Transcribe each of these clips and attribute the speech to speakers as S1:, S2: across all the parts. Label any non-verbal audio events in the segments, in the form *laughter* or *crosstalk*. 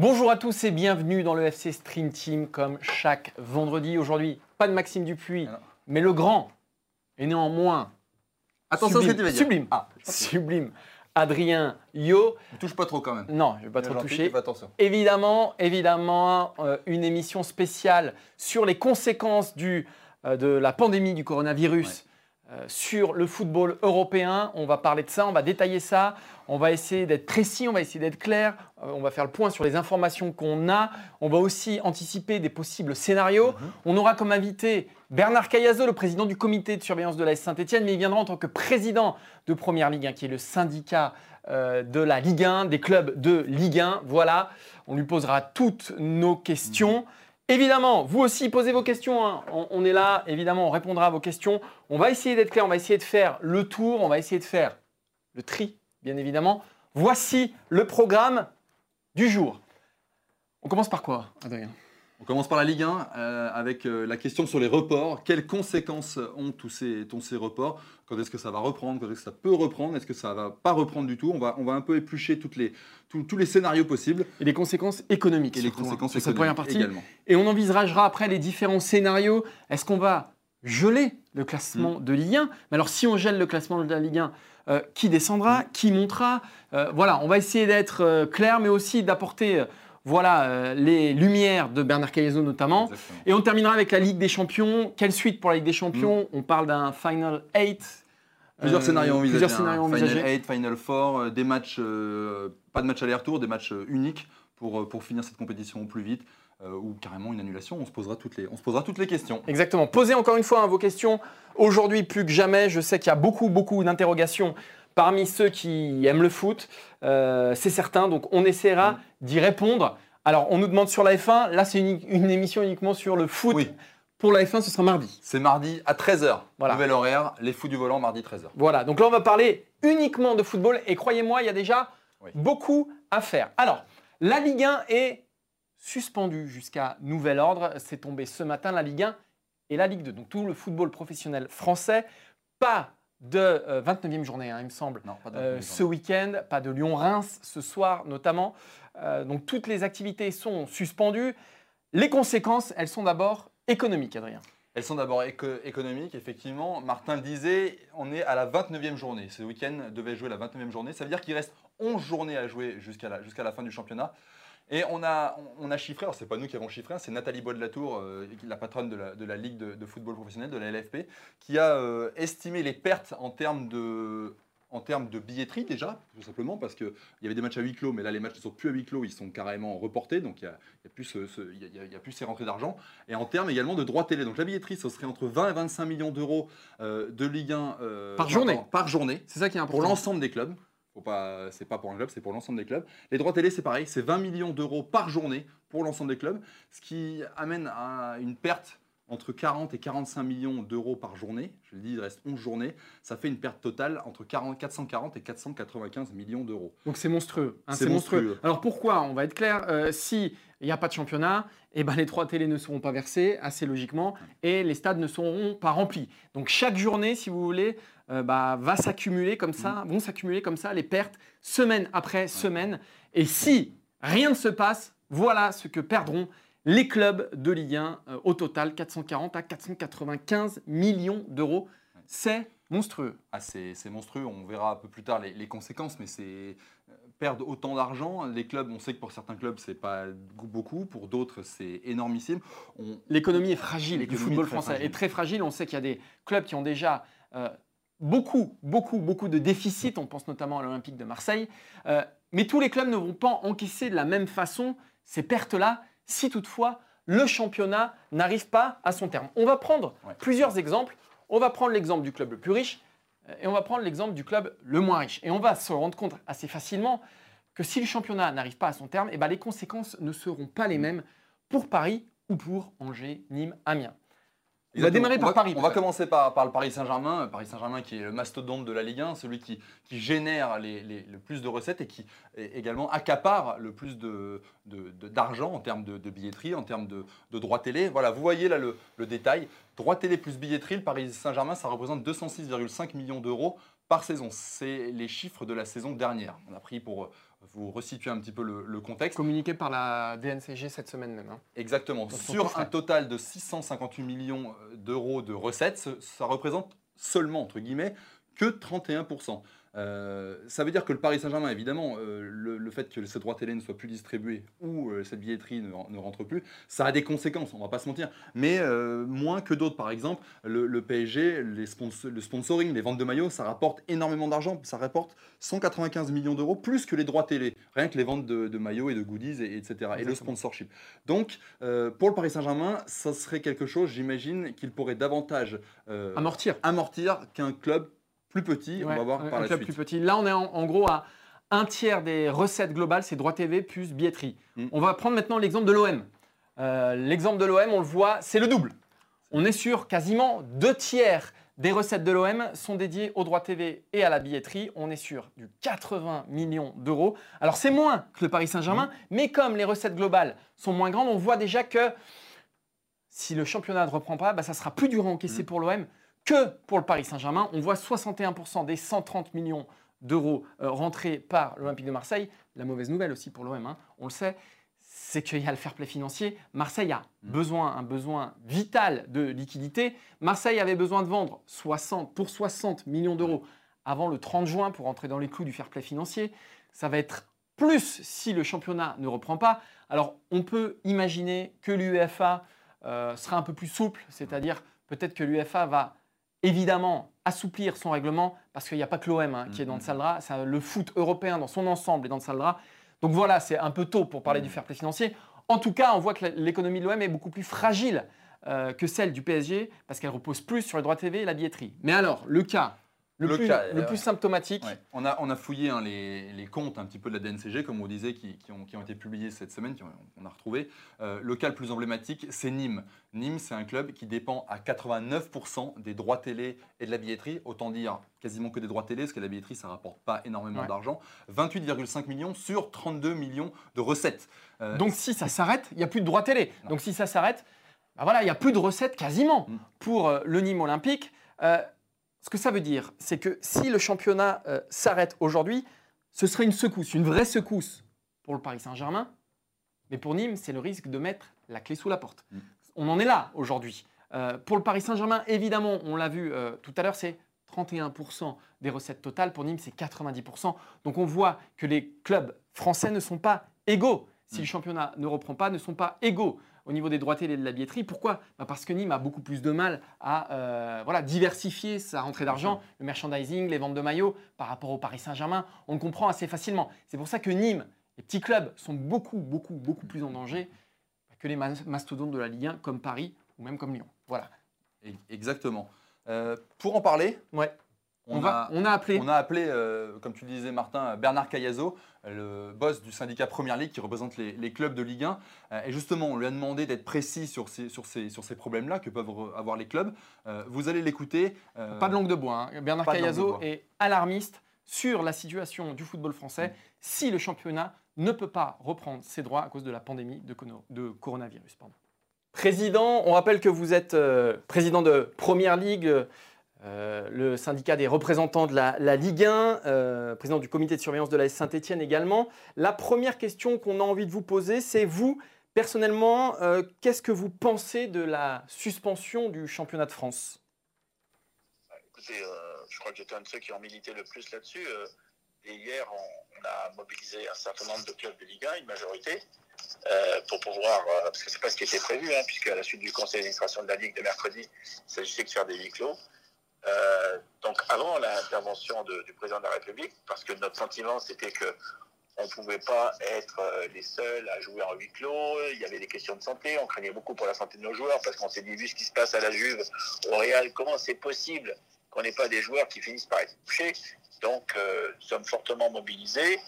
S1: Bonjour à tous et bienvenue dans le FC Stream Team comme chaque vendredi. Aujourd'hui, pas de Maxime Dupuis,
S2: Alors.
S1: mais le grand et néanmoins
S2: Attention à ce que tu vas dire.
S1: sublime,
S2: Ah, *laughs*
S1: sublime Adrien Yo.
S2: ne touche pas trop quand même.
S1: Non, je vais pas trop toucher.
S2: attention.
S1: Évidemment, évidemment, euh, une émission spéciale sur les conséquences du, euh, de la pandémie du coronavirus sur le football européen. On va parler de ça, on va détailler ça, on va essayer d'être précis, on va essayer d'être clair, euh, on va faire le point sur les informations qu'on a, on va aussi anticiper des possibles scénarios. On aura comme invité Bernard Cayazo, le président du comité de surveillance de la Saint-Etienne, mais il viendra en tant que président de Première Ligue 1, qui est le syndicat euh, de la Ligue 1, des clubs de Ligue 1. Voilà, on lui posera toutes nos questions. Évidemment, vous aussi posez vos questions. hein. On, on est là, évidemment, on répondra à vos questions. On va essayer d'être clair, on va essayer de faire le tour, on va essayer de faire le tri, bien évidemment. Voici le programme du jour. On commence par quoi, Adrien?
S2: On commence par la Ligue 1 euh, avec euh, la question sur les reports. Quelles conséquences ont tous ces, ces reports? Quand est-ce que ça va reprendre? Quand est-ce que ça peut reprendre? Est-ce que ça va pas reprendre du tout? On va, on va un peu éplucher toutes les, tous- tous les scénarios possibles
S1: Et les conséquences économiques.
S2: et les
S1: hein,
S2: conséquences
S1: cette première
S2: économiques
S1: partie.
S2: également.
S1: Et on envisagera après les différents scénarios. Est-ce qu'on va geler le classement de Ligue 1 Mais alors, si on gèle le classement de la Ligue 1, euh, qui descendra? Qui montera? Voilà, on va essayer d'être clair, mais aussi d'apporter voilà, euh, les lumières de Bernard Caillezot notamment.
S2: Exactement.
S1: Et on terminera avec la Ligue des Champions. Quelle suite pour la Ligue des Champions On parle d'un Final 8.
S2: Plusieurs
S1: Euh,
S2: scénarios envisagés.
S1: Plusieurs
S2: hein. Final
S1: envisagés.
S2: 8, Final 4, euh, des matchs, pas de match aller-retour, des matchs uniques pour, pour finir cette compétition au plus vite, euh, ou carrément une annulation. On se posera toutes les, on se posera toutes les questions.
S1: Exactement. Posez encore une fois hein, vos questions. Aujourd'hui, plus que jamais, je sais qu'il y a beaucoup, beaucoup d'interrogations parmi ceux qui aiment le foot. Euh, c'est certain, donc on essaiera
S2: Mm.
S1: d'y répondre. Alors, on nous demande sur la F1. Là, c'est une, une émission uniquement sur le foot.
S2: Oui.
S1: Pour la F1, ce sera mardi.
S2: C'est mardi à 13h.
S1: Voilà.
S2: Nouvel horaire, les fous du volant, mardi 13h.
S1: Voilà, donc là, on va parler uniquement de football. Et croyez-moi, il y a déjà
S2: Oui.
S1: beaucoup à faire. Alors, la Ligue 1 est suspendue jusqu'à nouvel ordre. C'est tombé ce matin, la Ligue 1 et la Ligue 2. Donc, tout le football professionnel français. Pas de euh, 29e journée, hein, il me semble.
S2: Non, pas de
S1: Euh, ce week-end, pas de Lyon-Reims ce soir notamment. Euh, donc toutes les activités sont suspendues. Les conséquences, elles sont d'abord économiques, Adrien.
S2: Elles sont d'abord éco- économiques, effectivement. Martin le disait, on est à la 29e journée. Ce week-end devait jouer la 29e journée. Ça veut dire qu'il reste 11 journées à jouer jusqu'à la, jusqu'à la fin du championnat. Et on a, on a chiffré, alors c'est pas nous qui avons chiffré, hein, c'est Nathalie Bois de la Tour, euh, la patronne de la, de la Ligue de, de football professionnel, de la LFP, qui a euh, estimé les pertes en termes de, en termes de billetterie déjà, tout simplement, parce qu'il y avait des matchs à huis clos, mais là les matchs ne sont plus à huis clos, ils sont carrément reportés, donc il n'y a, y a plus ce- ce- il y a- il y a- il y a plus ces rentrées d'argent. Et en termes également de droits télé. Donc la billetterie, ce serait entre 20 et 25 millions d'euros euh, de Ligue 1 euh,
S1: Par journée.
S2: Par journée.
S1: C'est ça qui est
S2: Pour
S1: important.
S2: l'ensemble des clubs. C'est pas pour un club, c'est pour l'ensemble des clubs. Les droits télé, c'est pareil, c'est 20 millions d'euros par journée pour l'ensemble des clubs, ce qui amène à une perte entre 40 et 45 millions d'euros par journée. Je le dis, il reste 11 journées. Ça fait une perte totale entre 40 440 et 495 millions d'euros.
S1: Donc c'est monstrueux. hein,
S2: C'est
S1: monstrueux.
S2: monstrueux.
S1: Alors pourquoi On va être clair. euh, si il n'y a pas de championnat, eh ben, les trois télés ne seront pas versées, assez logiquement, et les stades ne seront pas remplis. Donc chaque journée, si vous voulez, euh, bah, va s'accumuler comme ça, vont s'accumuler comme ça les pertes semaine après semaine. Et si rien ne se passe, voilà ce que perdront les clubs de Ligue 1 euh, au total 440 à 495 millions d'euros. C'est monstrueux.
S2: Ah, c'est monstrueux, on verra un peu plus tard les, les conséquences, mais c'est euh, perdre autant d'argent. Les clubs, on sait que pour certains clubs, c'est pas beaucoup, pour d'autres, c'est énormissime. On,
S1: L'économie est fragile du
S2: L'économie
S1: football français.
S2: fragile.
S1: est très fragile. On sait qu'il y a des clubs qui ont déjà euh, beaucoup, beaucoup, beaucoup de déficits. On pense notamment à l'Olympique de Marseille. Euh, mais tous les clubs ne vont pas encaisser de la même façon ces pertes-là, si toutefois le championnat n'arrive pas à son terme. On va prendre
S2: Ouais.
S1: plusieurs exemples. On va prendre l'exemple du club le plus riche euh, et on va prendre l'exemple du club le moins riche. Et on va se rendre compte assez facilement que si le championnat n'arrive pas à son terme, eh ben, les conséquences ne seront pas les mêmes pour Paris ou pour Angers, Nîmes, Amiens. On va démarrer par Paris.
S2: On va commencer par, par le Paris Saint-Germain. Paris Saint-Germain qui est le mastodonte de la Ligue 1, celui qui, qui génère les, le plus de recettes et qui également accapare le plus d'argent de, en termes de, billetterie, en termes de, droits télé. Voilà, vous voyez là le, le détail. Droits télé plus billetterie, le Paris Saint-Germain, ça représente 206,5 millions d'euros par saison. C'est les chiffres de la saison dernière. On a pris pour vous resituer un petit peu le, contexte.
S1: Communiqué par la DNCG cette semaine même. Hein.
S2: Exactement. Sur un total de 658 millions euh, d'euros de recettes, ça représente seulement, entre guillemets, que 31%. Euh, ça veut dire que le Paris Saint-Germain, évidemment, euh, le, fait que ces droits télé ne soient plus distribués ou euh, cette billetterie ne, rentre plus, ça a des conséquences, on va pas se mentir. Mais moins que d'autres, par exemple, le, PSG, les le sponsoring, les ventes de maillots, ça rapporte énormément d'argent. Ça rapporte 195 millions d'euros, plus que les droits télé, rien que les ventes de, maillots et de goodies, et, etc. Et le sponsorship. Donc, pour le Paris Saint-Germain, ça serait quelque chose, j'imagine, qu'il pourrait davantage
S1: amortir,
S2: amortir qu'un club plus petit, on va voir par la suite.
S1: Plus petit. Là, on est en, gros à un tiers des recettes globales, c'est droit TV plus billetterie. Mm. On va prendre maintenant l'exemple de l'OM. Euh, l'exemple de l'OM, on le voit, c'est le double. On est sur quasiment deux tiers des recettes de l'OM sont dédiées au droit TV et à la billetterie. On est sur du 80 millions d'euros. Alors c'est moins que le Paris Saint-Germain, mm. mais comme les recettes globales sont moins grandes, on voit déjà que si le championnat ne reprend pas, bah, ça sera plus dur à encaisser mm. pour l'OM que pour le Paris Saint-Germain. On voit 61% des 130 millions d'euros euh, rentrés par l'Olympique de Marseille. La mauvaise nouvelle aussi pour l'OM, hein, on le sait, c'est qu'il y a le fair play financier. Marseille a mm. besoin, un besoin vital de liquidité. Marseille avait besoin de vendre 60, pour 60 millions d'euros avant le 30 juin pour entrer dans les clous du fair play financier. Ça va être plus si le championnat ne reprend pas. Alors on peut imaginer que l'UEFA euh, sera un peu plus souple, c'est-à-dire peut-être que l'UEFA va évidemment assouplir son règlement parce qu'il n'y a pas que l'OM hein, qui est dans le mm-hmm. salle le foot européen dans son ensemble est dans le salle Donc voilà, c'est un peu tôt pour parler du mm. fair play financier. En tout cas, on voit que l'économie de l'OM est beaucoup plus fragile euh, que celle du PSG parce qu'elle repose plus sur les droits TV et la billetterie. Mais alors, le cas le, plus, le plus, symptomatique.
S2: On, a, on a fouillé hein, les, les, comptes un petit peu de la DNCG, comme on disait, qui, qui, ont, qui ont, été publiés cette semaine, qu'on a retrouvé. Euh, le cas le plus emblématique, c'est Nîmes. Nîmes, c'est un club qui dépend à 89% des droits télé et de la billetterie. Autant dire quasiment que des droits télé, parce que la billetterie, ça ne rapporte pas énormément d'argent. 28,5 millions sur 32 millions de recettes.
S1: Euh, Donc si ça s'arrête, il n'y a plus de droits télé. Donc si ça s'arrête, bah voilà, il n'y a plus de recettes quasiment mm. pour euh, le Nîmes olympique. Ce que ça veut dire, c'est que si le championnat euh, s'arrête aujourd'hui, ce serait une secousse, une vraie secousse pour le Paris Saint-Germain. Mais pour Nîmes, c'est le risque de mettre la clé sous la porte. Mm. On en est là aujourd'hui. Euh, pour le Paris Saint-Germain, évidemment, on l'a vu euh, tout à l'heure, c'est 31% des recettes totales. Pour Nîmes, c'est 90%. Donc on voit que les clubs français ne sont pas égaux. Si mm. le championnat ne reprend pas, ne sont pas égaux au niveau des droits télé de la billetterie. Pourquoi? Bah, Parce que Nîmes a beaucoup plus de mal à euh, voilà, diversifier sa rentrée d'argent, le merchandising, les ventes de maillots par rapport au Paris Saint-Germain. On le comprend assez facilement. C'est pour ça que Nîmes, les petits clubs, sont beaucoup, beaucoup, beaucoup plus en danger que les mastodontes de la Ligue 1 comme Paris ou même comme Lyon. Voilà.
S2: Exactement. Euh, pour en parler,
S1: ouais. On, a, on, a, appelé,
S2: on a appelé euh, comme tu le disais Martin, Bernard Cayazo, le boss du syndicat Première Ligue qui représente les, clubs de Ligue 1. Euh, et justement, on lui a demandé d'être précis sur ces, sur ces, sur ces problèmes-là que peuvent avoir les clubs. Euh, vous allez l'écouter.
S1: Pas de langue de bois. Hein. Bernard Cayazo est alarmiste sur la situation du football français si le championnat ne peut pas reprendre ses droits à cause de la pandémie de, de coronavirus. Président, on rappelle que vous êtes président de Première Ligue. Euh, le syndicat des représentants de la, Ligue 1, euh, président du comité de surveillance de la Saint-Etienne également. La première question qu'on a envie de vous poser, c'est vous, personnellement, euh, qu'est-ce que vous pensez de la suspension du championnat de France?
S3: Bah, Écoutez, je crois que j'étais un de ceux qui ont milité le plus là-dessus. et hier, on, a mobilisé un certain nombre de clubs de Ligue 1, une majorité, pour pouvoir, parce que ce n'est pas ce qui était prévu, hein, puisque à la suite du conseil d'administration de la Ligue de mercredi, il s'agissait de faire des huis clos. Euh, donc avant l'intervention du président de la République, parce que notre sentiment c'était que on ne pouvait pas être euh, les seuls à jouer en huis clos. Il y avait des questions de santé. On craignait beaucoup pour la santé de nos joueurs parce qu'on s'est dit, vu ce qui se passe à la Juve, au Real, comment c'est possible qu'on n'ait pas des joueurs qui finissent par être touchés? Donc, euh, nous sommes fortement mobilisés.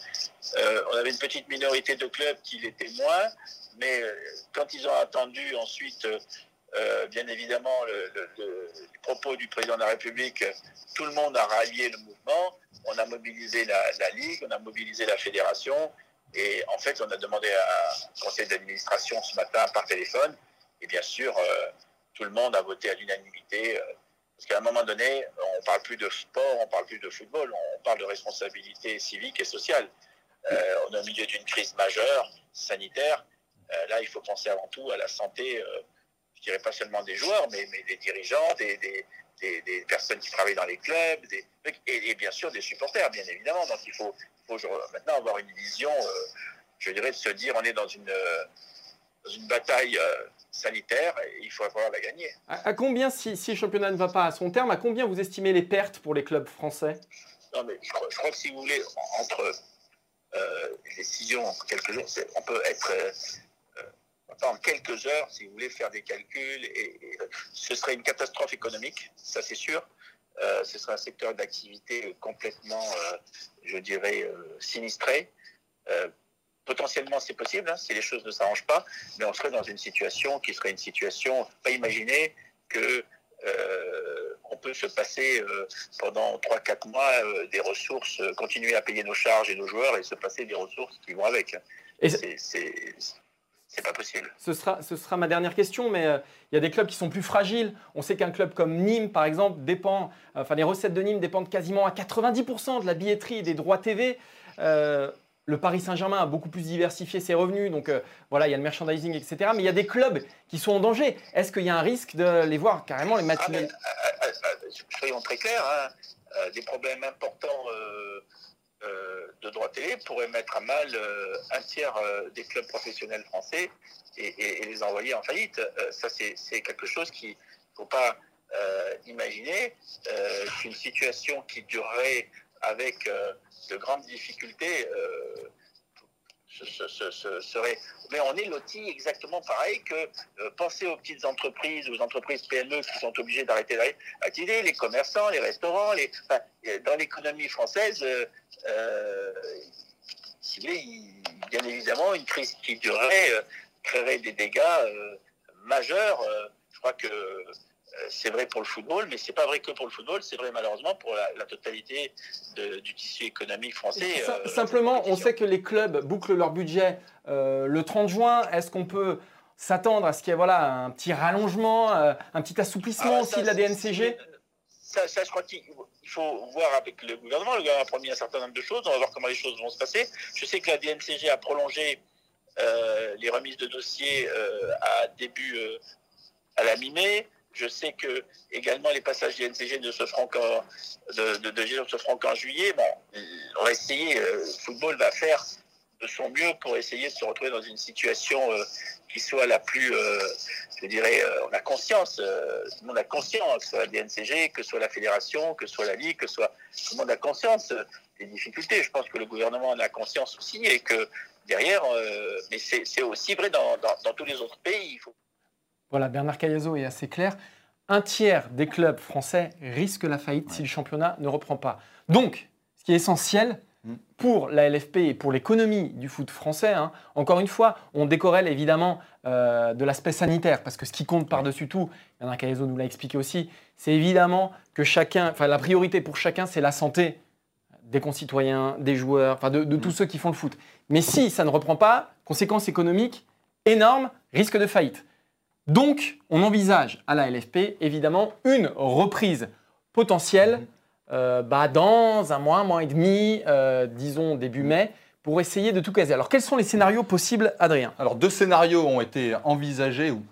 S3: On avait une petite minorité de clubs qui l'étaient moins, mais quand ils ont attendu ensuite, bien évidemment, le, propos du président de la République, tout le monde a rallié le mouvement. On a mobilisé la, Ligue, on a mobilisé la fédération, et en fait, on a demandé un conseil d'administration ce matin par téléphone, et bien sûr, tout le monde a voté à l'unanimité parce qu'à un moment donné, on ne parle plus de sport, on ne parle plus de football, on parle de responsabilité civique et sociale. Euh, on est au milieu d'une crise majeure, sanitaire. Euh, là, il faut penser avant tout à la santé, euh, je dirais pas seulement des joueurs, mais, des dirigeants, des, personnes qui travaillent dans les clubs, et, bien sûr des supporters, bien évidemment. Donc il faut, maintenant avoir une vision, je dirais, de se dire on est dans une, dans une bataille sanitaire et il faut avoir la gagner.
S1: À, combien, si, si, le championnat ne va pas à son terme, à combien vous estimez les pertes pour les clubs français?
S3: Non, mais je crois, que si vous voulez, entre euh, les décisions en quelques jours, on peut être. Euh, en quelques heures, si vous voulez faire des calculs, et, ce serait une catastrophe économique, ça c'est sûr. Euh, ce serait un secteur d'activité complètement, je dirais, sinistré potentiellement c'est possible, hein, si les choses ne s'arrangent pas, mais on serait dans une situation qui serait une situation, pas imaginer que euh, on peut se passer euh, pendant 3-4 mois euh, des ressources, continuer à payer nos charges et nos joueurs et se passer des ressources qui vont avec. Et c'est pas possible.
S1: Ce sera, ce sera ma dernière question, mais il y a des clubs qui sont plus fragiles. On sait qu'un club comme Nîmes, par exemple, dépend, enfin les recettes de Nîmes dépendent quasiment à 90% de la billetterie et des droits TV. Le Paris Saint-Germain a beaucoup plus diversifié ses revenus, donc euh, voilà, il y a le merchandising, etc. Mais il y a des clubs qui sont en danger. Est-ce qu'il y a un risque de les voir carrément les matchs
S3: ah, euh, euh, Soyons très clairs, hein. des problèmes importants de droit télé pourraient mettre à mal un tiers des clubs professionnels français et, les envoyer en faillite. ça, c'est quelque chose qu'il ne faut pas imaginer qu'une situation qui durerait avec de grandes difficultés euh, serait. Mais on est loti exactement pareil que euh, penser aux petites entreprises, aux entreprises PME qui sont obligées d'arrêter d'activer, les commerçants, les restaurants, les, dans l'économie française, euh, bien évidemment, une crise qui durerait créerait des dégâts majeurs. je crois que euh, c'est vrai pour le football, mais c'est pas vrai que pour le football, c'est vrai malheureusement pour la, totalité du tissu économique français.
S1: Euh, simplement, on sait que les clubs bouclent leur budget euh, le 30 juin. Est-ce qu'on peut s'attendre à ce qu'il y ait voilà, un petit rallongement, un petit assouplissement ah, aussi de la DNCG
S3: ça, je crois qu'il faut voir avec le gouvernement. Le gouvernement a promis un certain nombre de choses. On va voir comment les choses vont se passer. Je sais que la DNCG a prolongé les remises de dossiers à début, à la mi-mai. Je sais que également les passages du NCG de, de, de, se feront qu'en juillet. Bon, on va essayer. Euh, le football va faire de son mieux pour essayer de se retrouver dans une situation euh, qui soit la plus, euh, je dirais, on a conscience, tout le monde a conscience, que ce soit la DNCG, que ce soit la fédération, que ce soit la Ligue, que ce soit tout le monde a conscience des difficultés. Je pense que le gouvernement en a conscience aussi et que derrière, mais c'est aussi vrai dans, dans, tous les autres pays.
S1: Voilà, Bernard Cayazo est assez clair. Un tiers des clubs français risquent la faillite si le championnat ne reprend pas. Donc, ce qui est essentiel mm. pour la LFP et pour l'économie du foot français, hein, encore une fois, on décorrèle évidemment euh, de l'aspect sanitaire, parce que ce qui compte par-dessus tout, Bernard Cayazo nous l'a expliqué aussi, c'est évidemment que chacun, enfin la priorité pour chacun, c'est la santé des concitoyens, des joueurs, enfin de, de tous mm. ceux qui font le foot. Mais si ça ne reprend pas, conséquences économiques énormes, risque de faillite. Donc, on envisage à la LFP, évidemment, une reprise potentielle mhm. euh, bah, dans un mois, un mois et demi, euh, disons début mai, pour essayer de tout caser. Alors, quels sont les scénarios possibles, Adrien?
S2: Alors, deux scénarios ont été envisagés, ou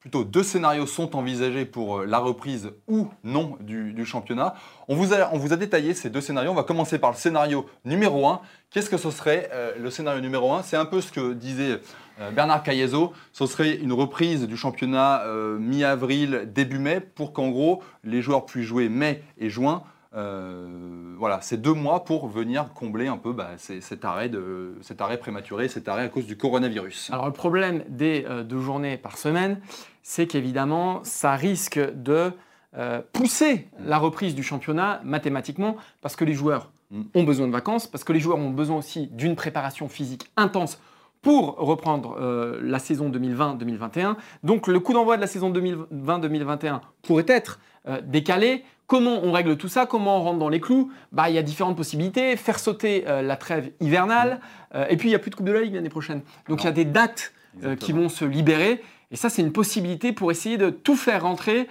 S2: plutôt deux scénarios sont envisagés pour euh, la reprise ou non du, championnat. On vous, a, détaillé ces deux scénarios. On va commencer par le scénario numéro 1. Qu'est-ce que ce serait le scénario numéro 1 C'est un peu ce que disait euh, Bernard Cayezo, ce serait une reprise du championnat euh, mi-avril, début mai, pour qu'en gros les joueurs puissent jouer mai et juin. Euh, voilà, c'est deux mois pour venir combler un peu bah, cet, arrêt de, cet arrêt prématuré, cet arrêt à cause du coronavirus.
S1: Alors le problème des deux journées par semaine, c'est qu'évidemment, ça risque de euh, pousser la reprise du championnat mathématiquement parce que les joueurs
S2: Mm.
S1: ont besoin de vacances, parce que les joueurs ont besoin aussi d'une préparation physique intense pour reprendre euh, la saison 2020-2021. Donc le coup d'envoi de la saison 2020-2021 pourrait être euh, décalé. Comment on règle tout ça? Comment on rentre dans les clous? Bah, Il y a différentes possibilités. Faire sauter euh, la trêve hivernale. euh, et puis il n'y a plus de Coupe de la Ligue l'année prochaine. Donc il y a des dates qui vont se libérer. Et ça, c'est une possibilité pour essayer de tout faire rentrer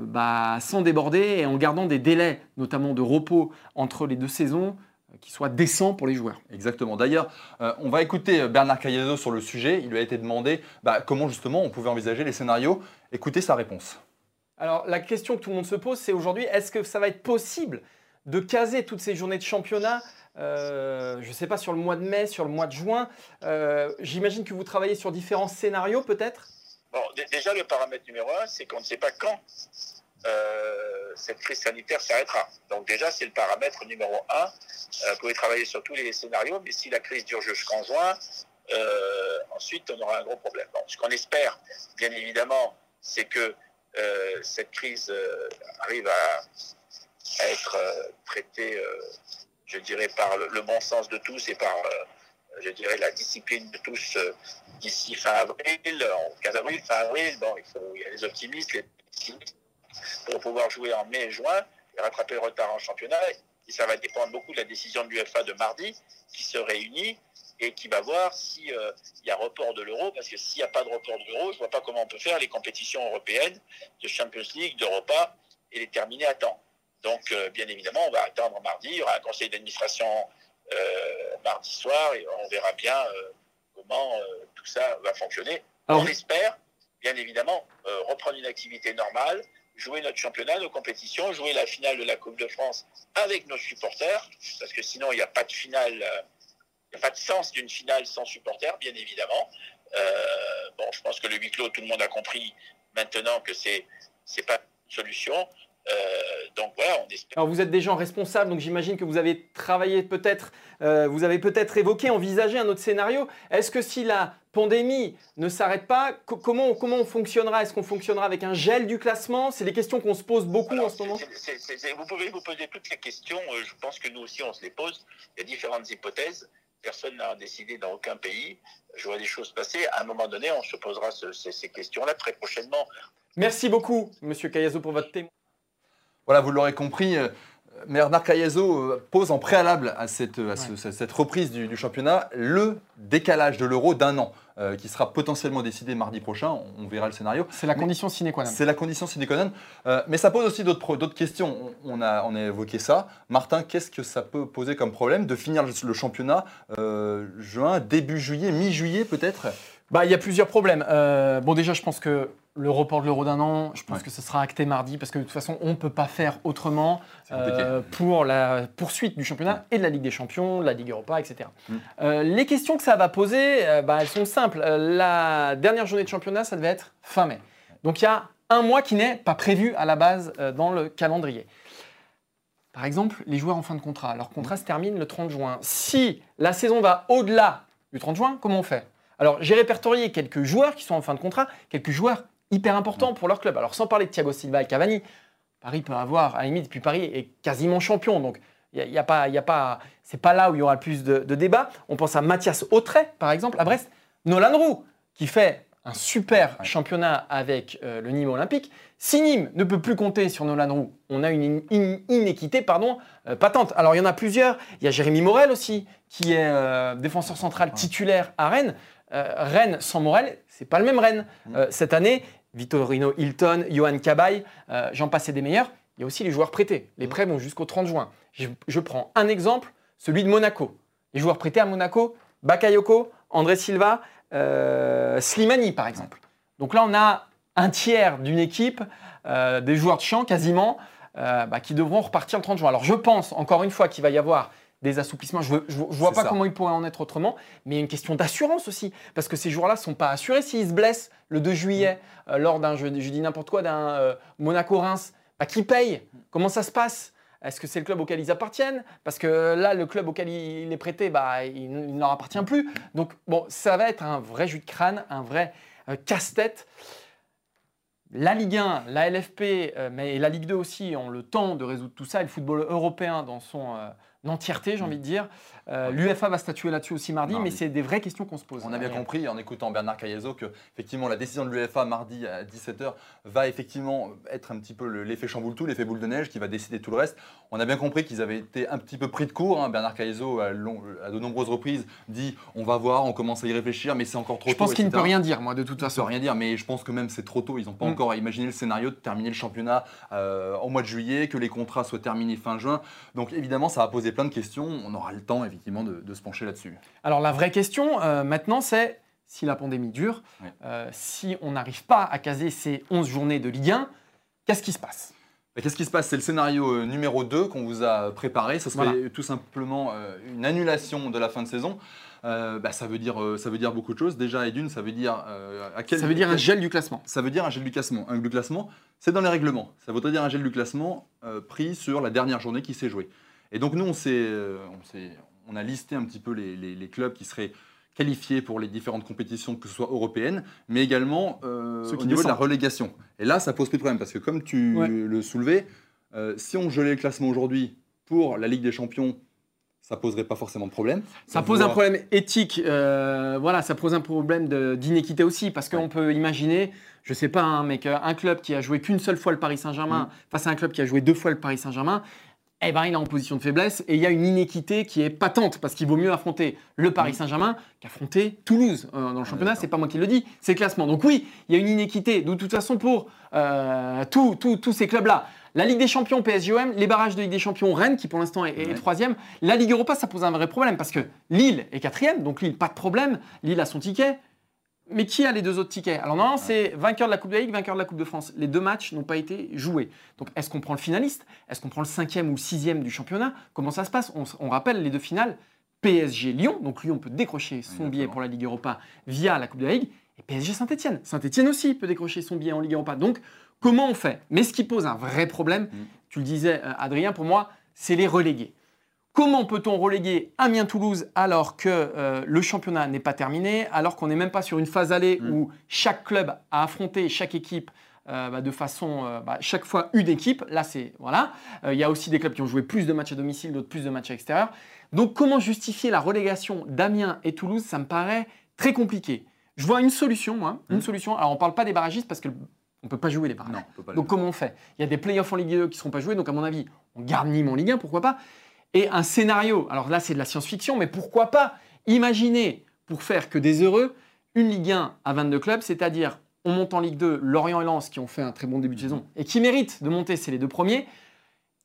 S1: bah, sans déborder et en gardant des délais, notamment de repos entre les deux saisons, qui soient décents pour les joueurs.
S2: Exactement. D'ailleurs, euh, on va écouter Bernard Caillasot sur le sujet. Il lui a été demandé bah, comment justement on pouvait envisager les scénarios. Écoutez sa réponse.
S1: Alors la question que tout le monde se pose, c'est aujourd'hui, est-ce que ça va être possible de caser toutes ces journées de championnat euh, je ne sais pas, sur le mois de mai, sur le mois de juin. Euh, J'imagine que vous travaillez sur différents scénarios peut-être?
S3: Bon, dé- déjà, le paramètre numéro un, c'est qu'on ne sait pas quand euh, cette crise sanitaire s'arrêtera. Donc déjà, c'est le paramètre numéro un. Vous pouvez travailler sur tous les scénarios, mais si la crise dure jusqu'en juin, ensuite, on aura un gros problème. Ce qu'on espère, bien évidemment, c'est que cette crise euh, arrive à, être euh, traitée, euh, je dirais, par le, bon sens de tous et par, euh, je dirais, la discipline de tous euh, d'ici fin avril, en 15 avril, fin avril. Bon, il, il y a les optimistes, les pessimistes, pour pouvoir jouer en mai et juin et rattraper le retard en championnat. Et ça va dépendre beaucoup de la décision de l'UFA de mardi, qui se réunit et qui va voir s'il y a report de l'euro, parce que s'il n'y a pas de report de l'euro, je ne vois pas comment on peut faire les compétitions européennes de Champions League, d'Europa, et les terminer à temps. Donc, euh, bien évidemment, on va attendre mardi, il y aura un conseil d'administration euh, mardi soir, et on verra bien euh, comment euh, tout ça va fonctionner.
S1: Alors-
S3: on espère, bien évidemment, euh, reprendre une activité normale, jouer notre championnat, nos compétitions, jouer la finale de la Coupe de France avec nos supporters, parce que sinon, il n'y a pas de finale, euh, n'y a pas de sens d'une finale sans supporters, bien évidemment. Euh, bon, je pense que le huis clos, tout le monde a compris maintenant que c'est c'est pas une solution. Euh, donc voilà, on espère.
S1: Alors vous êtes des gens responsables, donc j'imagine que vous avez travaillé peut-être, euh, vous avez peut-être évoqué, envisagé un autre scénario. Est-ce que si la pandémie ne s'arrête pas, co- comment, comment on fonctionnera? Est-ce qu'on fonctionnera avec un gel du classement? C'est des questions qu'on se pose beaucoup
S3: Alors,
S1: en ce moment.
S3: vous pouvez vous poser toutes les questions. Je pense que nous aussi, on se les pose. Il y a différentes hypothèses. Personne n'a décidé dans aucun pays. Je vois des choses passer. À un moment donné, on se posera ce- ces, ces questions-là très prochainement.
S1: Merci beaucoup, Monsieur Cayazo, pour votre témoignage.
S2: Voilà, vous l'aurez compris, euh, Bernard Caillasot euh, pose en préalable à cette, à ce- cette- cette reprise du, du championnat le décalage de l'euro d'un an, euh, qui sera potentiellement décidé mardi prochain. On, on verra le scénario.
S1: C'est la
S2: Mais-
S1: condition sine qua non.
S2: C'est la condition sine qua non. Euh, mais ça pose aussi d'autres questions. On, on a, on a évoqué ça. Martin, qu'est-ce que ça peut poser comme problème de finir le, le championnat euh, juin, début juillet, mi-juillet peut-être?
S1: Bah, il y a plusieurs problèmes. Bon, déjà, je pense que le report de l'euro d'un an, je pense
S2: Ouais.
S1: que ce sera acté mardi parce que de toute façon, on ne peut pas faire autrement euh, pour la poursuite du championnat et de la Ligue des Champions, de la Ligue Europa, etc.
S2: Mm.
S1: Euh, les questions que ça va poser, euh, bah, elles sont simples. La dernière journée de championnat, ça devait être fin mai. Donc il y a un mois qui n'est pas prévu à la base dans le calendrier. Par exemple, les joueurs en fin de contrat. Leur contrat se termine le 30 juin. Si la saison va au-delà du 30 juin, comment on fait? Alors, j'ai répertorié quelques joueurs qui sont en fin de contrat, quelques joueurs hyper importants pour leur club. Alors, sans parler de Thiago Silva et Cavani, Paris peut avoir, à la limite, puis Paris est quasiment champion. Donc, il y a, pas, y a pas, c'est pas là où il y aura le plus de, de débats. On pense à Mathias Autray, par exemple, à Brest. Nolan Roux, qui fait un super
S2: Ouais.
S1: championnat avec euh, le Nîmes olympique. Si Nîmes ne peut plus compter sur Nolan Roux, on a une in- in- inéquité pardon, euh, patente. Alors il y en a plusieurs. Il y a Jérémy Morel aussi, qui est euh, défenseur central titulaire à Rennes. Rennes sans Morel, c'est pas le même Rennes.
S2: Mm.
S1: Cette année, Vitorino Hilton, Johan Cabaye, euh, j'en passais des meilleurs. Il y a aussi les joueurs prêtés. Les
S2: Mm.
S1: prêts vont jusqu'au 30 juin. Je, je prends un exemple, celui de Monaco. Les joueurs prêtés à Monaco, Bakayoko, André Silva, euh, Slimani par exemple. Donc là, on a un tiers d'une équipe, euh, des joueurs de champ quasiment, bah, qui devront repartir le 30 juin. Alors je pense, encore une fois, qu'il va y avoir des assouplissements. Je ne vois pas
S2: ça.
S1: comment il pourrait en être autrement, mais il y a une question d'assurance aussi, parce que ces joueurs-là ne sont pas assurés s'ils se blessent le 2 juillet euh, lors d'un, je, je dis n'importe quoi, d'un euh, Monaco-Reims. Bah, qui paye? Comment ça se passe? Est-ce que c'est le club auquel ils appartiennent? Parce que là, le club auquel il est prêté, bah, il, il ne leur appartient plus. Donc, bon, ça va être un vrai jus de crâne, un vrai euh, casse-tête. la Ligue 1, la LFP euh, mais, et la Ligue 2 aussi ont le temps de résoudre tout ça, et le football européen dans son euh, entièreté, j'ai envie de dire. Euh, L'UFA va statuer là-dessus aussi mardi,
S2: Mardi.
S1: mais c'est des vraies questions qu'on se pose.
S2: On a bien compris en écoutant Bernard Cayazo que effectivement la décision de l'UEFA mardi à 17h va effectivement être un petit peu le- l'effet chamboule-tout, l'effet boule de neige qui va décider tout le reste. On a bien compris qu'ils avaient été un petit peu pris de court. hein. Bernard Cayazo à, long- à de nombreuses reprises dit on va voir, on commence à y réfléchir, mais c'est encore trop
S1: Je
S2: tôt.
S1: pense qu'il ne peut rien dire, moi, de toute
S2: Ça ne
S1: façon.
S2: veut rien dire, mais je pense que même c'est trop tôt. Ils n'ont pas
S1: Mm.
S2: encore imaginé le scénario de terminer le championnat euh, au mois de juillet, que les contrats soient terminés fin juin. Donc évidemment, ça va poser plein de questions. On aura le temps effectivement de, de se pencher là-dessus.
S1: Alors la vraie question euh, maintenant, c'est si la pandémie dure,
S2: Ouais.
S1: euh, si on n'arrive pas à caser ces 11 journées de Ligue 1, qu'est-ce qui se passe?
S2: Mais Qu'est-ce qui se passe? C'est le scénario euh, numéro 2 qu'on vous a préparé. Ce serait
S1: Voilà.
S2: tout simplement euh, une annulation de la fin de saison. Euh, bah, ça, veut dire, euh, ça veut dire beaucoup de choses. Déjà, et d'une, ça veut dire euh, à quel
S1: Ça veut dire un gel du classement.
S2: Ça veut dire un gel du classement. Un du classement, c'est dans les règlements. Ça voudrait dire un gel du classement euh, pris sur la dernière journée qui s'est jouée. Et donc nous, on, s'est, euh, on, a listé un petit peu les, les- les clubs qui seraient qualifiés pour les différentes compétitions, que ce soit européennes, mais également euh,
S1: Ceux
S2: au
S1: qui
S2: niveau de la
S1: descendent.
S2: relégation. Et là, ça pose plus de problème, parce que comme tu
S1: Ouais.
S2: le soulevais, euh, si on gelait le classement aujourd'hui pour la Ligue des Champions, ça poserait pas forcément de problème.
S1: Ça pose un problème éthique, euh, voilà, ça pose un problème d'inéquité aussi, parce qu'on
S2: Ouais.
S1: peut imaginer, je sais pas, hein, mais qu'un club qui a joué qu'une seule fois le Paris Saint-Germain
S2: Mm.
S1: face à un club qui a joué deux fois le Paris Saint-Germain, eh ben, il est en position de faiblesse et il y a une inéquité qui est patente, parce qu'il vaut mieux affronter le Paris
S2: Mm.
S1: Saint-Germain qu'affronter Toulouse euh, dans le championnat.
S2: d'accord.
S1: C'est pas moi qui le dis, c'est le classement. Donc oui, il y a une inéquité. De toute façon, pour euh, tous- ces clubs-là, la Ligue des Champions PSGOM, les barrages de Ligue des Champions Rennes, qui pour l'instant est, est
S2: Ouais.
S1: troisième, la Ligue Europa, ça pose un vrai problème parce que Lille est quatrième, donc Lille, pas de problème. Lille a son ticket. Mais qui a les deux autres tickets? Alors non, c'est vainqueur de la Coupe de la Ligue, vainqueur de la Coupe de France. Les deux matchs n'ont pas été joués. Donc est-ce qu'on prend le finaliste? Est-ce qu'on prend le cinquième ou le sixième du championnat? Comment ça se passe? On, rappelle les deux finales. PSG-Lyon, donc Lyon peut décrocher son
S2: Exactement.
S1: billet pour la Ligue Europa via la Coupe de la Ligue. Et PSG Saint-Etienne. Saint-Etienne aussi peut décrocher son billet en Ligue Europa. Donc comment on fait? Mais ce qui pose un vrai problème,
S2: Mm.
S1: tu le disais euh, Adrien, pour moi, c'est les relégués. Comment peut-on reléguer Amiens-Toulouse alors que euh, le championnat n'est pas terminé, alors qu'on n'est même pas sur une phase allée
S2: Mm.
S1: où chaque club a affronté chaque équipe euh, bah, de façon, euh, bah, chaque fois une équipe? Là, c'est voilà. Il y a aussi des clubs qui ont joué plus de matchs à domicile, d'autres plus de matchs à l'extérieur. Donc, comment justifier la relégation d'Amiens et Toulouse? Ça me paraît très compliqué. Je vois une solution, moi, une
S2: Mm.
S1: solution. Alors, on parle pas des barragistes parce que on peut pas jouer les barrages.
S2: Non, on peut pas le
S1: Donc comment on fait? Il y a des playoffs en Ligue 2 qui ne seront pas joués, donc à mon avis, on garde Nîmes en Ligue 1, pourquoi pas? Et un scénario, alors là c'est de la science-fiction, mais pourquoi pas Imaginez, pour faire que des heureux, une Ligue 1 à 22 clubs, c'est-à-dire on monte en Ligue 2 Lorient et Lens qui ont fait un très bon début de saison et qui méritent de monter, c'est les deux premiers,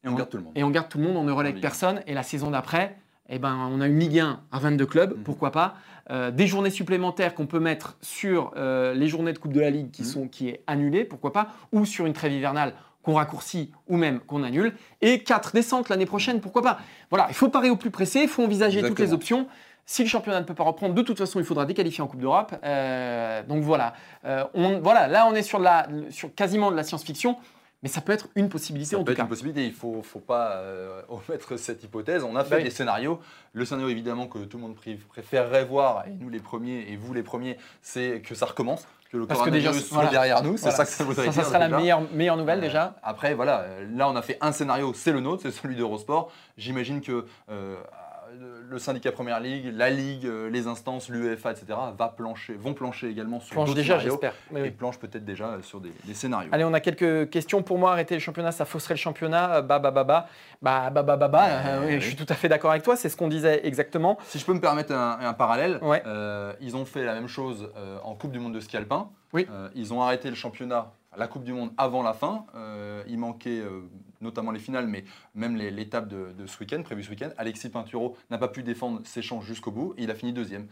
S2: Et on garde tout le monde.
S1: et on garde tout le monde, on ne relègue
S2: Ligue.
S1: personne, et la saison d'après, eh ben, on a une Ligue 1 à 22 clubs,
S2: Mhm.
S1: pourquoi pas Euh, Des journées supplémentaires qu'on peut mettre sur euh, les journées de Coupe de la Ligue qui,
S2: Mhm.
S1: sont, qui est annulée, pourquoi pas Ou sur une trêve hivernale qu'on raccourcit ou même qu'on annule. Et quatre descentes l'année prochaine, pourquoi pas Voilà, il faut parer au plus pressé, il faut envisager toutes les options. Si le championnat ne peut pas reprendre, de toute façon, il faudra déqualifier en Coupe d'Europe. Euh, donc voilà. Euh, on, voilà, là, on est sur, la, sur quasiment de la science-fiction, mais ça peut être une possibilité
S2: Ça
S1: en
S2: peut
S1: tout
S2: être
S1: cas.
S2: une possibilité, il ne faut, faut pas euh, *laughs* omettre cette hypothèse. On a fait
S1: Bah oui.
S2: des scénarios. Le scénario évidemment que tout le monde pr- préférerait voir, et nous les premiers, et vous les premiers, c'est que ça recommence, que le
S1: Parce que déjà,
S2: soit
S1: voilà.
S2: derrière nous, c'est
S1: Voilà.
S2: ça que ça voudrait
S1: Ça, ça
S2: dire.
S1: sera la meilleure, meilleure nouvelle
S2: Euh,
S1: déjà.
S2: Après, voilà, là on a fait un scénario, c'est le nôtre, c'est celui d'Eurosport. J'imagine que euh, le syndicat Première Ligue, la Ligue, euh, les instances, l'UEFA, etc. Va plancher, vont plancher également sur
S1: Planche déjà, j'espère.
S2: Et
S1: oui.
S2: planchent peut-être déjà euh, sur des, des scénarios.
S1: Allez, on a quelques questions pour moi. Arrêter le championnat, ça fausserait le championnat. Euh, Bah, bah, bah, bah. Bah, bah, bah, bah, bah. Euh, oui,
S2: oui.
S1: Je suis tout à fait d'accord avec toi. C'est ce qu'on disait exactement.
S2: Si je peux me permettre un, un parallèle,
S1: Ouais.
S2: euh, ils ont fait la même chose euh, en Coupe du Monde de ski alpin.
S1: Oui.
S2: Ils ont arrêté le championnat, la Coupe du Monde avant la fin. Euh, il manquait euh, notamment les finales, mais même l'étape de, de ce week-end, prévu ce week-end. Alexis Pinturo n'a pas pu défendre ses chances jusqu'au bout. Et il a fini deuxième.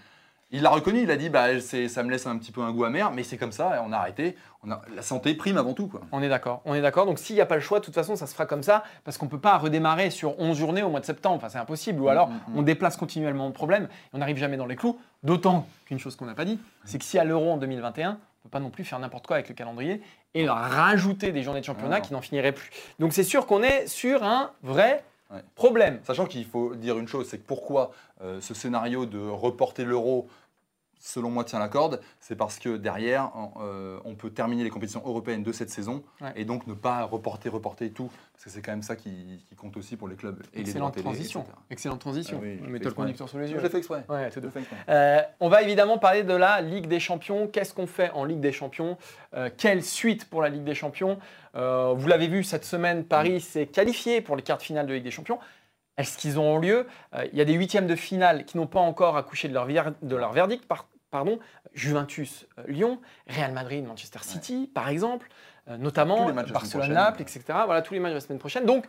S2: Il l'a reconnu, il a dit bah, ça me laisse un petit peu un goût amer, mais c'est comme ça, on a arrêté. On a, la santé prime avant tout. Quoi.
S1: On est d'accord. On est d'accord. Donc, s'il n'y a pas le choix, de toute façon, ça se fera comme ça. Parce qu'on ne peut pas redémarrer sur 11 journées au mois de septembre. Enfin, c'est impossible. Ou alors,
S2: Mm, mm, mm.
S1: on déplace continuellement le problème. Et on n'arrive jamais dans les clous. D'autant qu'une chose qu'on n'a pas dit, c'est que si à l'Euro en 2021, on ne peut pas non plus faire n'importe quoi avec le calendrier et leur rajouter des journées de championnat
S2: Ah
S1: qui n'en finiraient plus. Donc, c'est sûr qu'on est sur un vrai
S2: Ouais.
S1: problème.
S2: Sachant qu'il faut dire une chose, c'est que pourquoi euh, ce scénario de reporter l'euro, selon moi, tient la corde, c'est parce que derrière, on, euh, on peut terminer les compétitions européennes de cette saison
S1: Ouais.
S2: et donc ne pas reporter, reporter tout. Parce que c'est quand même ça qui, qui compte aussi pour les clubs et les droits
S1: Excellente
S2: télé,
S1: transition. Excellente transition.
S2: Ah oui,
S1: Mets-toi le conducteur sous les
S2: Je
S1: yeux.
S2: l'ai fait exprès.
S1: Ouais, tout
S2: Je
S1: à
S2: l'ai fait exprès.
S1: Euh, on va évidemment parler de la Ligue des Champions. Qu'est-ce qu'on fait en Ligue des Champions? Euh, Quelle suite pour la Ligue des Champions? Euh, Vous l'avez vu cette semaine, Paris s'est qualifié pour les quarts de finale de Ligue des Champions. Est-ce qu'ils ont lieu? Il y a des huitièmes de finale qui n'ont pas encore accouché de leur, de leur verdict. Par- pardon, Juventus, euh, Lyon, Real Madrid, Manchester City, par exemple, euh, notamment Barcelone, Naples, etc. Voilà tous les matchs de la semaine prochaine. Donc,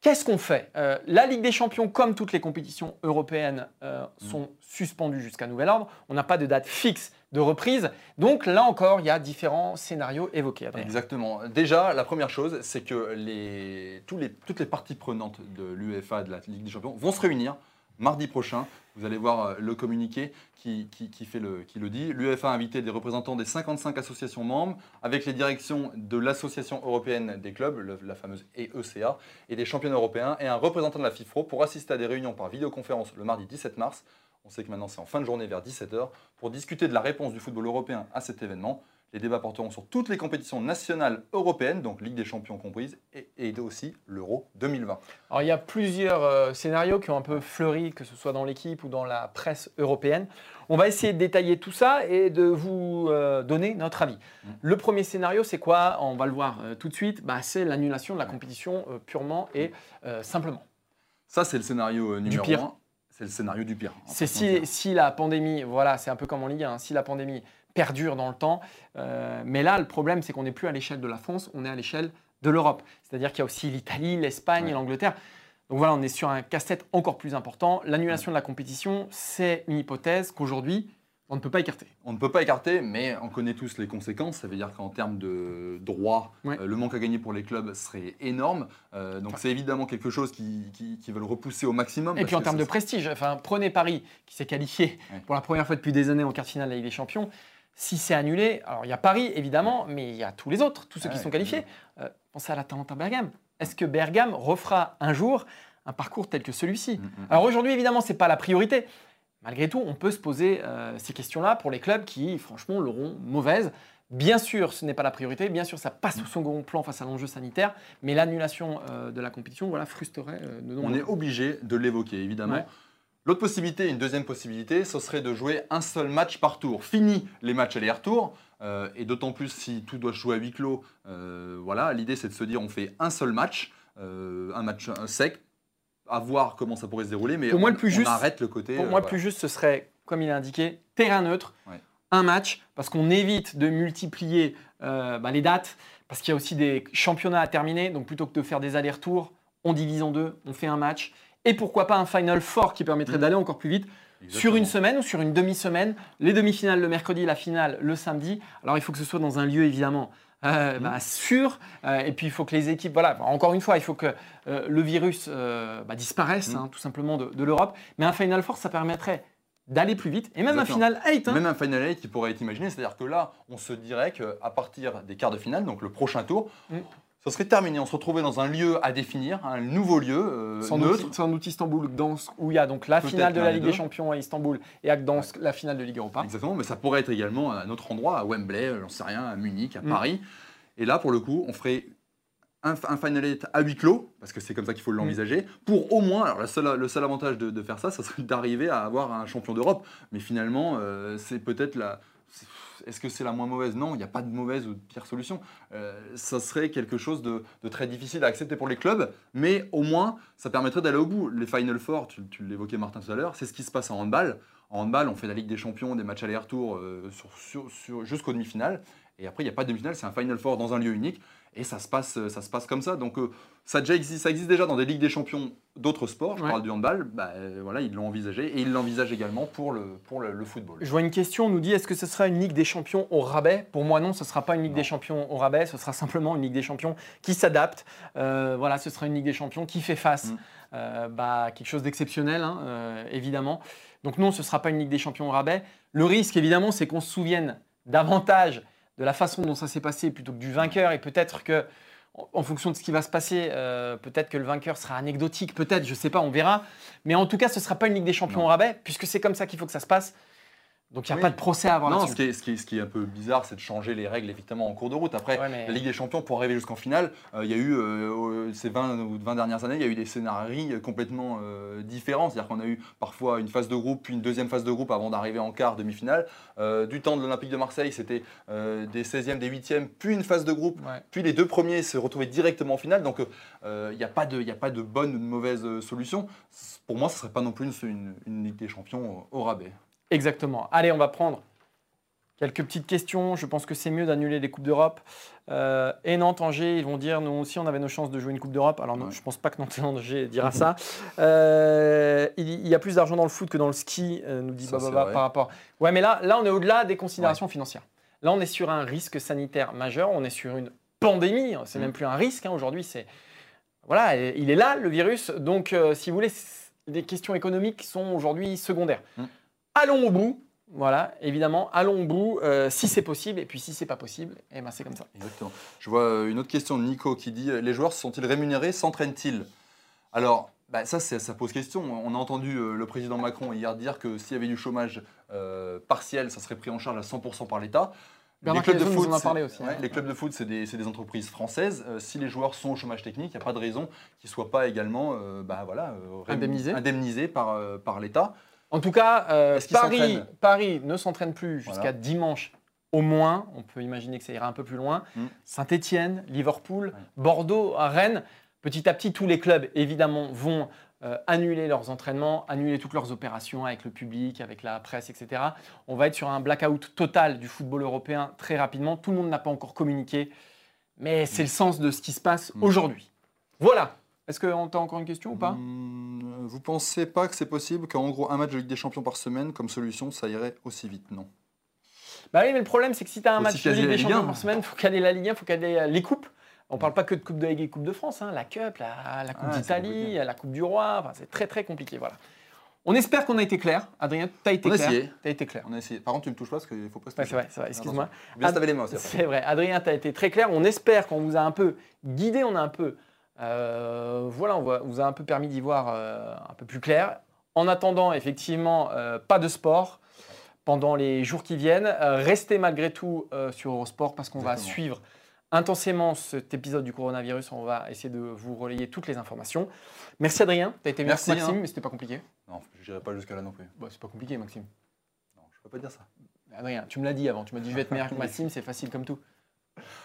S1: Qu'est-ce qu'on fait? Euh, La Ligue des Champions, comme toutes les compétitions européennes, euh, sont suspendues jusqu'à nouvel ordre. On n'a pas de date fixe de reprise. Donc là encore, il y a différents scénarios évoqués. Adrien.
S2: Exactement. Déjà, la première chose, c'est que les, tous les, toutes les parties prenantes de l'UEFA, de la Ligue des Champions, vont se réunir mardi prochain. Vous allez voir euh, le communiqué qui, le, dit. L'UEFA a invité des représentants des 55 associations membres, avec les directions de l'Association européenne des clubs, la fameuse EECA, et des championnats européens, et un représentant de la FIFRO pour assister à des réunions par vidéoconférence le mardi 17 mars. On sait que maintenant c'est en fin de journée vers 17h, pour discuter de la réponse du football européen à cet événement. Les débats porteront sur toutes les compétitions nationales européennes, donc Ligue des Champions comprise, et, et aussi l'Euro 2020.
S1: Alors il y a plusieurs euh, scénarios qui ont un peu fleuri, que ce soit dans l'équipe ou dans la presse européenne. On va essayer de détailler tout ça et de vous euh, donner notre avis.
S2: Mm.
S1: Le premier scénario, c'est quoi? On va le voir euh, tout de suite. Bah, c'est l'annulation de la compétition purement et euh, simplement.
S2: Ça, c'est le scénario numéro
S1: pire.
S2: 1. C'est le scénario du pire.
S1: C'est si, si la pandémie, voilà, c'est un peu comme en Ligue 1, hein, si la pandémie perdure dans le temps. euh, mais là, le problème, c'est qu'on n'est plus à l'échelle de la France, on est à l'échelle de l'Europe. C'est-à-dire qu'il y a aussi l'Italie, l'Espagne
S2: Ouais.
S1: et l'Angleterre. Donc voilà, on est sur un casse-tête encore plus important. L'annulation de la compétition, c'est une hypothèse qu'aujourd'hui, on ne peut pas écarter.
S2: On ne peut pas écarter, mais on connaît tous les conséquences. Ça veut dire qu'en termes de droits,
S1: Ouais.
S2: euh, le manque à gagner pour les clubs serait énorme. Euh, donc c'est évidemment quelque chose qui, qui, qui veulent repousser au maximum.
S1: Et puis en termes de prestige, enfin, prenez Paris, qui s'est qualifié
S2: Ouais.
S1: pour la première fois depuis des années en quart de finale de la Ligue des Champions. Si c'est annulé, alors il y a Paris évidemment, mais il y a tous les autres, tous ceux qui
S2: Ouais,
S1: sont qualifiés. Euh, pensez à l'Atalanta Bergame. Est-ce que Bergame refera un jour un parcours tel que celui-ci?
S2: Mm, mm.
S1: Alors aujourd'hui, évidemment, ce n'est pas la priorité. Malgré tout, on peut se poser euh, ces questions-là pour les clubs qui, franchement, l'auront mauvaise. Bien sûr, ce n'est pas la priorité. Bien sûr, ça passe au second plan face à l'enjeu sanitaire. Mais l'annulation euh, de la compétition, voilà, frustrerait euh, de
S2: On est obligé de l'évoquer, évidemment.
S1: Ouais.
S2: L'autre possibilité, une deuxième possibilité, ce serait de jouer un seul match par tour. Fini les matchs aller-retour, euh, et d'autant plus si tout doit se jouer à huis clos. euh, voilà, l'idée c'est de se dire on fait un seul match, euh, un match sec, à voir comment ça pourrait se dérouler, mais
S1: Pour moi,
S2: on,
S1: le plus
S2: on
S1: juste-
S2: arrête le côté.
S1: Pour moi, le
S2: voilà.
S1: plus juste, ce serait, comme il est indiqué, terrain neutre,
S2: Ouais.
S1: un match, parce qu'on évite de multiplier bah, les dates, parce qu'il y a aussi des championnats à terminer. Donc plutôt que de faire des allers-retours, on divise en deux, on fait un match. Et pourquoi pas un Final Four qui permettrait
S2: Mhm.
S1: d'aller encore plus vite
S2: Exactement.
S1: sur une semaine ou sur une demi-semaine. Les demi-finales le mercredi, la finale le samedi. Alors il faut que ce soit dans un lieu évidemment euh,
S2: Mhm.
S1: bah, sûr. Euh, et puis il faut que les équipes, voilà, encore une fois, il faut que euh, le virus bah, disparaisse
S2: Mhm.
S1: hein, tout simplement de, de l'Europe. Mais un Final Four, ça permettrait d'aller plus vite. Et même
S2: Exactement.
S1: un Final 8. hein.
S2: Même un Final 8 qui pourrait être imaginé, c'est-à-dire que là, on se dirait qu'à partir des quarts de finale, donc le prochain tour,
S1: Mm.
S2: Ça serait terminé. On se retrouvait dans un lieu à définir, un nouveau lieu euh,
S1: sans,
S2: neutre.
S1: doute, sans doute Istanbul, Gdansk, où il y a donc la finale de la Ligue des Champions à Istanbul et à Gdansk, la finale de Ligue Europa.
S2: Exactement, mais ça pourrait être également à un autre endroit, à Wembley, euh, j'en sais rien, à Munich, à
S1: Mm.
S2: Paris. Et là, pour le coup, on ferait un, un Final 8 à huis clos, parce que c'est comme ça qu'il faut l'envisager, pour au moins, alors le seul avantage de, de faire ça, ça serait d'arriver à avoir un champion d'Europe. Mais finalement, euh, c'est peut-être la... Est-ce que c'est la moins mauvaise? Non, il n'y a pas de mauvaise ou de pire solution. Euh, ça serait quelque chose de, très difficile à accepter pour les clubs, mais au moins, ça permettrait d'aller au bout. Les Final Four, tu, l'évoquais Martin tout à l'heure, c'est ce qui se passe en handball. En handball, on fait la Ligue des Champions, des matchs aller-retour euh, jusqu'aux demi-finales. Et après, il n'y a pas de demi-finale, c'est un Final Four dans un lieu unique. Et ça se passe, euh, ça se passe comme ça. Donc, euh, ça, déjà existe, ça existe déjà dans des Ligues des Champions d'autres sports. Je
S1: Ouais.
S2: parle du handball. Bah, euh, voilà, ils l'ont envisagé. Et ils l'envisagent également pour le, pour le, le football.
S1: Je vois une question, on nous dit est-ce que ce sera une Ligue des Champions au rabais? Pour moi non, ce ne sera pas une Ligue
S2: Non.
S1: des Champions au rabais, ce sera simplement une Ligue des Champions qui s'adapte. Euh, voilà, ce sera une Ligue des Champions qui fait face
S2: Mm.
S1: euh, bah, à quelque chose d'exceptionnel, hein, évidemment. Donc non, ce ne sera pas une Ligue des Champions au rabais. Le risque, évidemment, c'est qu'on se souvienne davantage de la façon dont ça s'est passé plutôt que du vainqueur et peut-être que en- fonction de ce qui va se passer, euh, peut-être que le vainqueur sera anecdotique, peut-être, je ne sais pas, on verra. Mais en tout cas, ce ne sera pas une Ligue des Champions
S2: Non.
S1: au rabais, puisque c'est comme ça qu'il faut que ça se passe. Donc il n'y a
S2: Oui.
S1: pas de procès à avoir
S2: Non, ce qui, est, ce, qui est, ce qui est un peu bizarre, c'est de changer les règles effectivement en cours de route. Après,
S1: Ouais, mais-
S2: la Ligue des Champions, pour arriver jusqu'en finale, euh, il y a eu, euh, ces 20 ou 20 dernières années, il y a eu des scénarios complètement euh, différents. C'est-à-dire qu'on a eu parfois une phase de groupe, puis une deuxième phase de groupe avant d'arriver en quart, demi-finale. Euh, du temps de l'Olympique de Marseille, c'était euh, des 16e, des 8e, puis une phase de groupe.
S1: Ouais.
S2: Puis les deux premiers se retrouvaient directement en finale. Donc euh, il n'y a, pas de- il y a pas de bonne ou de mauvaise solution. Pour moi, ce ne serait pas non plus une, une- une Ligue des Champions au rabais.
S1: Exactement. Allez, on va prendre quelques petites questions. Je pense que c'est mieux d'annuler les Coupes d'Europe. Euh, et Nantes, Angers, ils vont dire nous aussi, on avait nos chances de jouer une Coupe d'Europe. Alors, non,
S2: Ouais.
S1: je ne pense pas que Nantes Angers dira ça. Euh, il, il y a plus d'argent dans le foot que dans le ski, euh, nous dit
S2: Ça,
S1: par rapport. Ouais, mais là, là on est au-delà des considérations financières. Là, on est sur un risque sanitaire majeur. On est sur une pandémie. C'est
S2: Mm.
S1: même plus un risque. hein. Aujourd'hui, c'est. Voilà, il est là, le virus. Donc, si vous voulez, les questions économiques sont aujourd'hui secondaires.
S2: Mm.
S1: Allons au bout. Voilà, évidemment, allons au bout euh, si c'est possible. Et puis, si c'est pas possible, eh ben, c'est comme ça.
S2: Exactement. Je vois euh, une autre question de Nico qui dit euh, Les joueurs sont-ils rémunérés S'entraînent-ils? Alors, bah, ça, ça pose question. On a entendu euh, le président Macron hier dire que s'il y avait du chômage euh, partiel, ça serait pris en charge à 100% par l'État.
S1: Bernard Cazeneuve nous en a
S2: c'est-
S1: parlé aussi,
S2: ouais,
S1: hein.
S2: les clubs de foot, c'est des, entreprises françaises. Euh, si les joueurs sont au chômage technique, il n'y a pas de raison qu'ils ne soient pas également euh, bah, voilà, euh,
S1: Indemnisés.
S2: indemnisés par, euh, par l'État.
S1: En tout cas, euh, Paris, ne s'entraîne plus jusqu'à
S2: Voilà.
S1: dimanche au moins. On peut imaginer que ça ira un peu plus loin.
S2: Mm.
S1: Saint-Étienne, Liverpool, Bordeaux, Rennes. Petit à petit, tous les clubs, évidemment, vont euh, annuler leurs entraînements, annuler toutes leurs opérations avec le public, avec la presse, etc. On va être sur un blackout total du football européen très rapidement. Tout le monde n'a pas encore communiqué, mais c'est le sens de ce qui se passe
S2: Mm.
S1: aujourd'hui. Voilà. Est-ce qu'on t'a encore une question ou pas?
S2: Hum, vous pensez pas que c'est possible qu'en gros un match de Ligue des Champions par semaine, comme solution, ça irait aussi vite Non?
S1: Bah oui, mais le problème, c'est que si tu as un
S2: Faut
S1: match de Ligue des Champions
S2: 1.
S1: par semaine, il faut caler la Ligue 1, il faut caler euh, les coupes. On parle pas que de Coupe de Ligue et Coupe de France, hein, la Cup, la, la Coupe
S2: Ah, c'est
S1: d'Italie, la Coupe du Roi, enfin, c'est très très compliqué. Voilà. On espère qu'on a été clair. Adrien, tu as été
S2: On
S1: clair.
S2: essayé.
S1: As été clair.
S2: On a essayé. Par contre, tu me touches pas parce qu'il faut pas se
S1: Ouais,
S2: toucher.
S1: c'est vrai, c'est vrai, excuse-moi.
S2: Bien laver les mains aussi. après.
S1: C'est vrai. Adrien, tu as été très clair. On espère qu'on vous a un peu guidé, on a un peu, voilà, on va- vous a un peu permis d'y voir euh, un peu plus clair. En attendant, effectivement, euh, pas de sport pendant les jours qui viennent. Euh, restez malgré tout euh, sur Eurosport parce qu'on va suivre intensément cet épisode du coronavirus. On va essayer de vous relayer toutes les informations. Merci Adrien, tu as été
S2: Merci,
S1: merci Maxime,
S2: hein.
S1: mais c'était pas compliqué.
S2: Non, je n'irai pas jusqu'à là non plus.
S1: Bah, c'est pas compliqué Maxime.
S2: Non, je peux pas dire ça.
S1: Adrien, tu me l'as dit avant, tu m'as dit je vais être meilleur que *laughs* Maxime, c'est facile comme tout.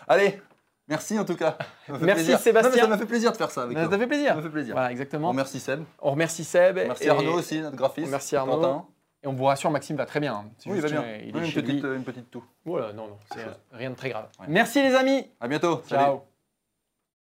S2: Allez, merci en tout cas. Ça m'a
S1: Merci,
S2: plaisir.
S1: Sébastien.
S2: Non, ça m'a fait plaisir de faire ça avec
S1: Ça
S2: toi.
S1: t'a fait
S2: Ça
S1: plaisir.
S2: m'a fait plaisir.
S1: Voilà,
S2: On
S1: exactement.
S2: remercie Seb.
S1: On remercie Seb.
S2: Merci
S1: et-
S2: Arnaud aussi, notre graphiste.
S1: Merci Arnaud.
S2: Quentin.
S1: Et on vous rassure, Maxime va très bien. hein.
S2: Oui, il va bien.
S1: il
S2: Oui, une, petite, euh, une petite toux.
S1: Voilà, non, non, c'est rien de très grave.
S2: Ouais.
S1: Merci les amis.
S2: À bientôt. Salut.
S1: Ciao.